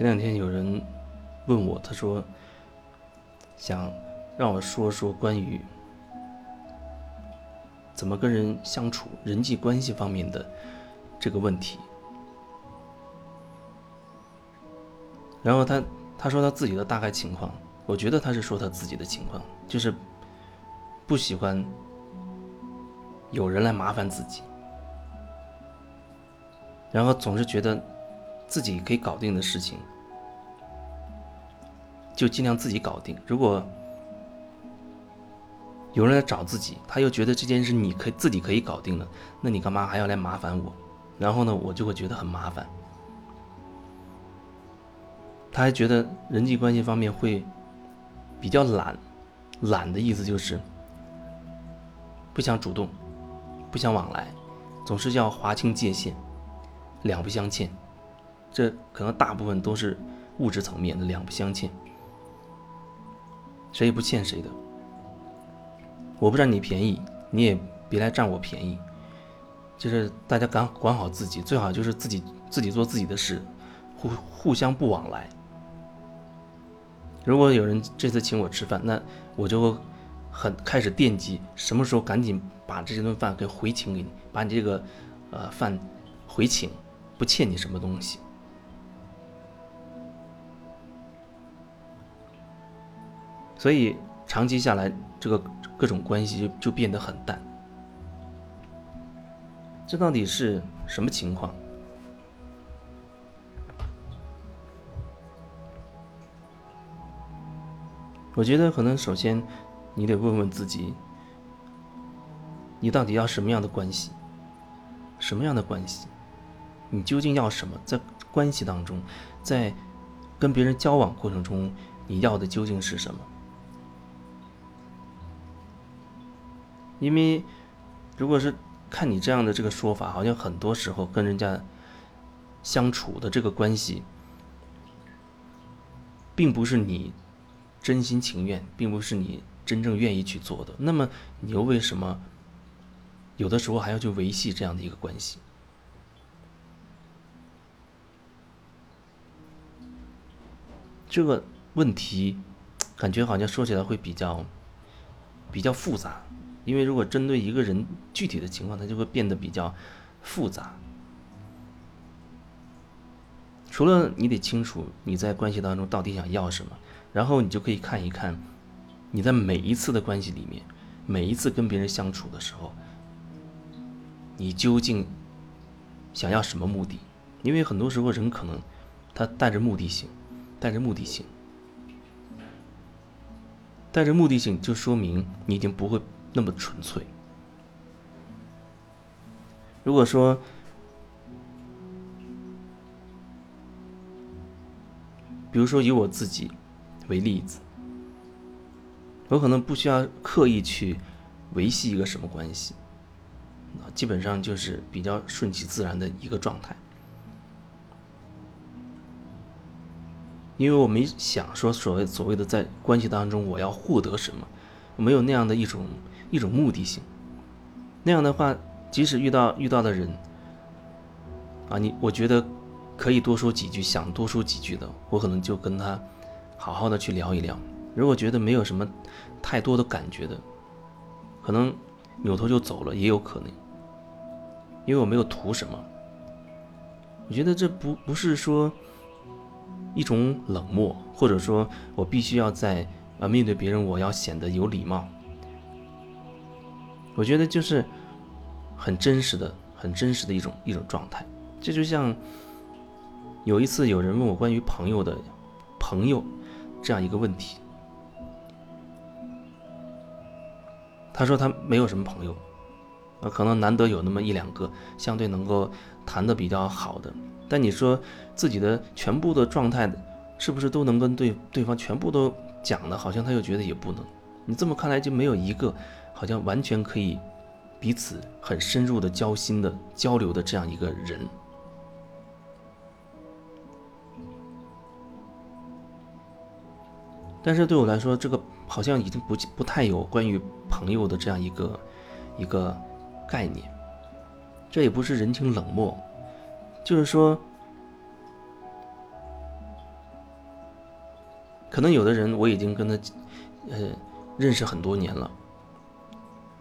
前两天有人问我，他说想让我说说关于怎么跟人相处、人际关系方面的这个问题。然后他他说他自己的大概情况，我觉得他是说他自己的情况，就是不喜欢有人来麻烦自己，然后总是觉得自己可以搞定的事情，就尽量自己搞定。如果有人来找自己，他又觉得这件事你可以自己可以搞定了，那你干嘛还要来麻烦我？然后呢，我就会觉得很麻烦。他还觉得人际关系方面会比较懒，懒的意思就是不想主动，不想往来，总是要划清界限，两不相欠。这可能大部分都是物质层面的两不相欠，谁也不欠谁的。我不占你便宜，你也别来占我便宜。就是大家管管好自己，最好就是自己自己做自己的事，互互相不往来。如果有人这次请我吃饭，那我就会很开始惦记什么时候赶紧把这顿饭给回请给你，把你这个呃饭回请，不欠你什么东西。所以长期下来，这个各种关系就就变得很淡。这到底是什么情况？我觉得可能首先，你得问问自己，你到底要什么样的关系？什么样的关系？你究竟要什么？在关系当中，在跟别人交往过程中，你要的究竟是什么？因为，如果是看你这样的这个说法，好像很多时候跟人家相处的这个关系，并不是你。真心情愿，并不是你真正愿意去做的。那么，你又为什么有的时候还要去维系这样的一个关系？这个问题感觉好像说起来会比较比较复杂，因为如果针对一个人具体的情况，它就会变得比较复杂。除了你得清楚你在关系当中到底想要什么。然后你就可以看一看，你在每一次的关系里面，每一次跟别人相处的时候，你究竟想要什么目的？因为很多时候人可能他带着目的性，带着目的性，带着目的性，就说明你已经不会那么纯粹。如果说，比如说以我自己。为例子，我可能不需要刻意去维系一个什么关系，啊，基本上就是比较顺其自然的一个状态，因为我没想说所谓所谓的在关系当中我要获得什么，没有那样的一种一种目的性，那样的话，即使遇到遇到的人，啊，你我觉得可以多说几句，想多说几句的，我可能就跟他。好好的去聊一聊，如果觉得没有什么太多的感觉的，可能扭头就走了也有可能，因为我没有图什么。我觉得这不不是说一种冷漠，或者说我必须要在啊面对别人我要显得有礼貌。我觉得就是很真实的、很真实的一种一种状态。这就像有一次有人问我关于朋友的朋友。这样一个问题，他说他没有什么朋友，啊，可能难得有那么一两个相对能够谈的比较好的。但你说自己的全部的状态，是不是都能跟对对方全部都讲呢？好像他又觉得也不能。你这么看来就没有一个好像完全可以彼此很深入的交心的交流的这样一个人。但是对我来说，这个好像已经不不太有关于朋友的这样一个一个概念。这也不是人情冷漠，就是说，可能有的人我已经跟他，呃，认识很多年了，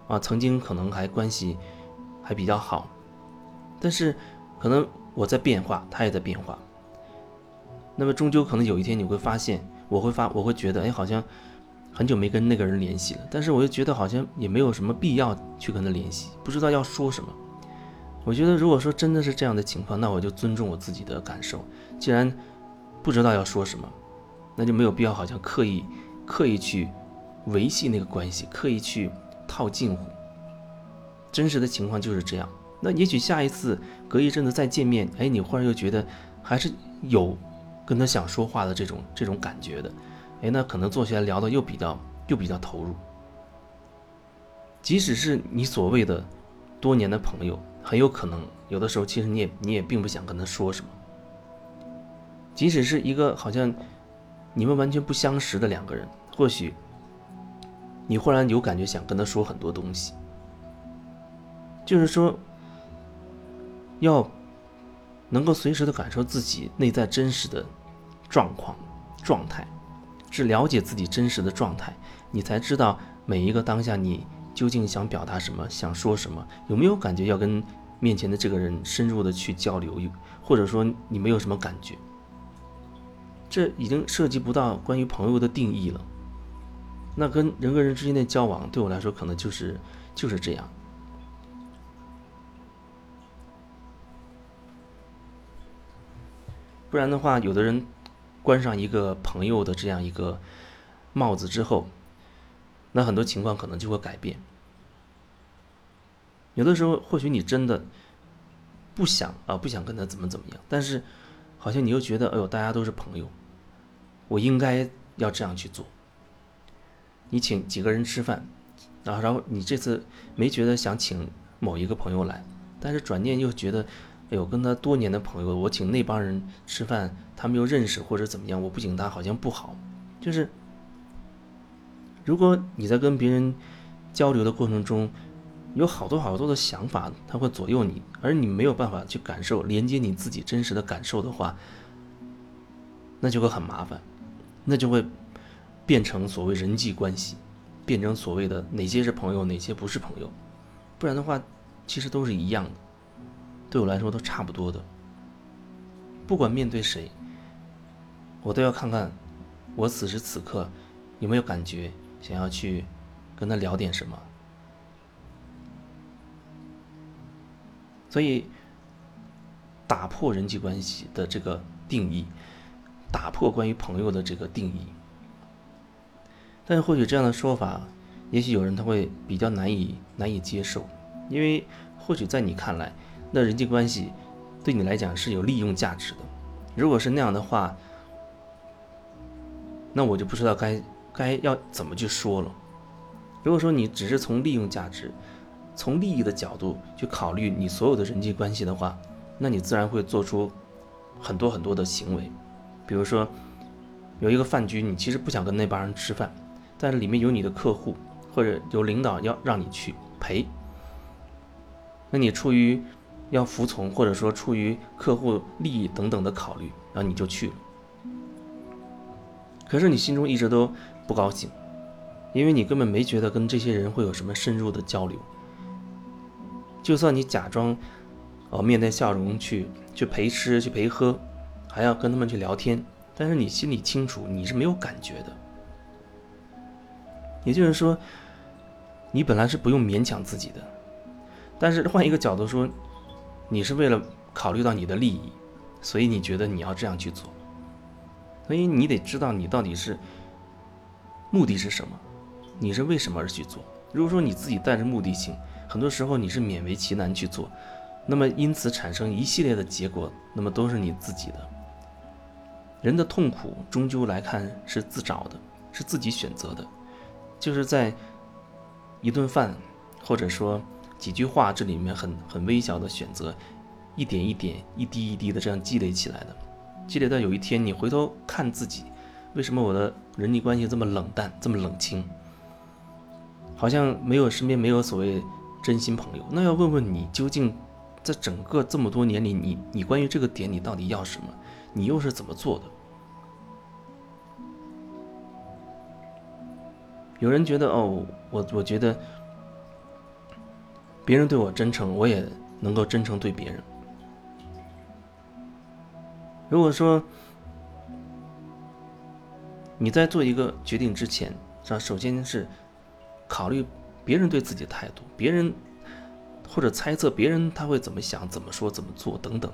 啊，曾经可能还关系还比较好，但是可能我在变化，他也在变化。那么终究可能有一天你会发现，我会发，我会觉得，哎，好像很久没跟那个人联系了，但是我又觉得好像也没有什么必要去跟他联系，不知道要说什么。我觉得如果说真的是这样的情况，那我就尊重我自己的感受。既然不知道要说什么，那就没有必要好像刻意刻意去维系那个关系，刻意去套近乎。真实的情况就是这样。那也许下一次隔一阵子再见面，哎，你忽然又觉得还是有。跟他想说话的这种这种感觉的，哎，那可能坐下来聊的又比较又比较投入。即使是你所谓的多年的朋友，很有可能有的时候其实你也你也并不想跟他说什么。即使是一个好像你们完全不相识的两个人，或许你忽然有感觉想跟他说很多东西，就是说要能够随时的感受自己内在真实的。状况、状态，是了解自己真实的状态，你才知道每一个当下你究竟想表达什么，想说什么，有没有感觉要跟面前的这个人深入的去交流，或者说你没有什么感觉，这已经涉及不到关于朋友的定义了。那跟人跟人之间的交往，对我来说可能就是就是这样。不然的话，有的人。关上一个朋友的这样一个帽子之后，那很多情况可能就会改变。有的时候，或许你真的不想啊，不想跟他怎么怎么样，但是好像你又觉得，哎呦，大家都是朋友，我应该要这样去做。你请几个人吃饭，然后然后你这次没觉得想请某一个朋友来，但是转念又觉得。哎呦，跟他多年的朋友，我请那帮人吃饭，他们又认识或者怎么样，我不请他好像不好。就是，如果你在跟别人交流的过程中，有好多好多的想法，他会左右你，而你没有办法去感受、连接你自己真实的感受的话，那就会很麻烦，那就会变成所谓人际关系，变成所谓的哪些是朋友，哪些不是朋友，不然的话，其实都是一样的。对我来说都差不多的，不管面对谁，我都要看看我此时此刻有没有感觉想要去跟他聊点什么。所以，打破人际关系的这个定义，打破关于朋友的这个定义。但或许这样的说法，也许有人他会比较难以难以接受，因为或许在你看来。那人际关系对你来讲是有利用价值的，如果是那样的话，那我就不知道该该要怎么去说了。如果说你只是从利用价值、从利益的角度去考虑你所有的人际关系的话，那你自然会做出很多很多的行为。比如说，有一个饭局，你其实不想跟那帮人吃饭，但是里面有你的客户或者有领导要让你去陪，那你出于要服从，或者说出于客户利益等等的考虑，然后你就去了。可是你心中一直都不高兴，因为你根本没觉得跟这些人会有什么深入的交流。就算你假装，哦，面带笑容去去陪吃去陪喝，还要跟他们去聊天，但是你心里清楚你是没有感觉的。也就是说，你本来是不用勉强自己的，但是换一个角度说。你是为了考虑到你的利益，所以你觉得你要这样去做，所以你得知道你到底是目的是什么，你是为什么而去做。如果说你自己带着目的性，很多时候你是勉为其难去做，那么因此产生一系列的结果，那么都是你自己的。人的痛苦终究来看是自找的，是自己选择的，就是在一顿饭，或者说。几句话，这里面很很微小的选择，一点一点、一滴一滴的这样积累起来的，积累到有一天你回头看自己，为什么我的人际关系这么冷淡、这么冷清？好像没有身边没有所谓真心朋友。那要问问你，究竟在整个这么多年里，你你关于这个点，你到底要什么？你又是怎么做的？有人觉得哦，我我觉得别人对我真诚，我也能够真诚对别人。如果说你在做一个决定之前，是吧？首先是考虑别人对自己的态度，别人或者猜测别人他会怎么想、怎么说、怎么做等等，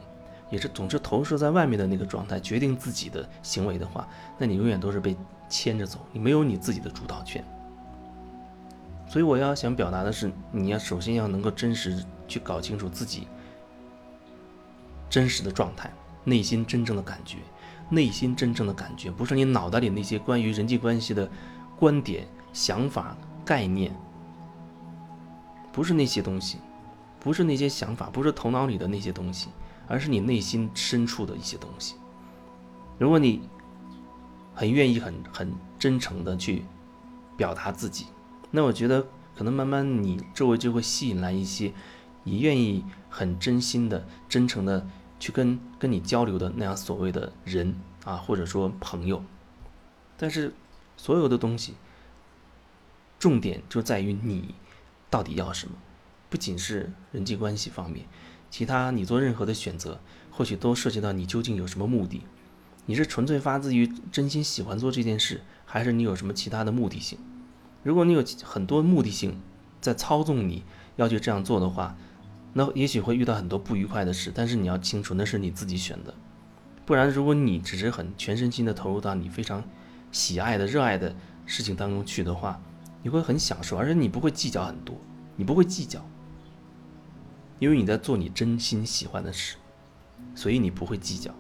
也是总是投射在外面的那个状态决定自己的行为的话，那你永远都是被牵着走，你没有你自己的主导权。所以我要想表达的是，你要首先要能够真实去搞清楚自己真实的状态。内心真正的感觉，内心真正的感觉，不是你脑袋里那些关于人际关系的观点、想法、概念，不是那些东西，不是那些想法，不是头脑里的那些东西，而是你内心深处的一些东西。如果你很愿意、很很真诚的去表达自己，那我觉得可能慢慢你周围就会吸引来一些你愿意很真心的、真诚的。去跟跟你交流的那样所谓的人啊，或者说朋友，但是所有的东西，重点就在于你到底要什么，不仅是人际关系方面，其他你做任何的选择，或许都涉及到你究竟有什么目的，你是纯粹发自于真心喜欢做这件事，还是你有什么其他的目的性？如果你有很多目的性在操纵你要去这样做的话。那也许会遇到很多不愉快的事，但是你要清楚，那是你自己选的。不然，如果你只是很全身心的投入到你非常喜爱的、热爱的事情当中去的话，你会很享受，而且你不会计较很多，你不会计较，因为你在做你真心喜欢的事，所以你不会计较。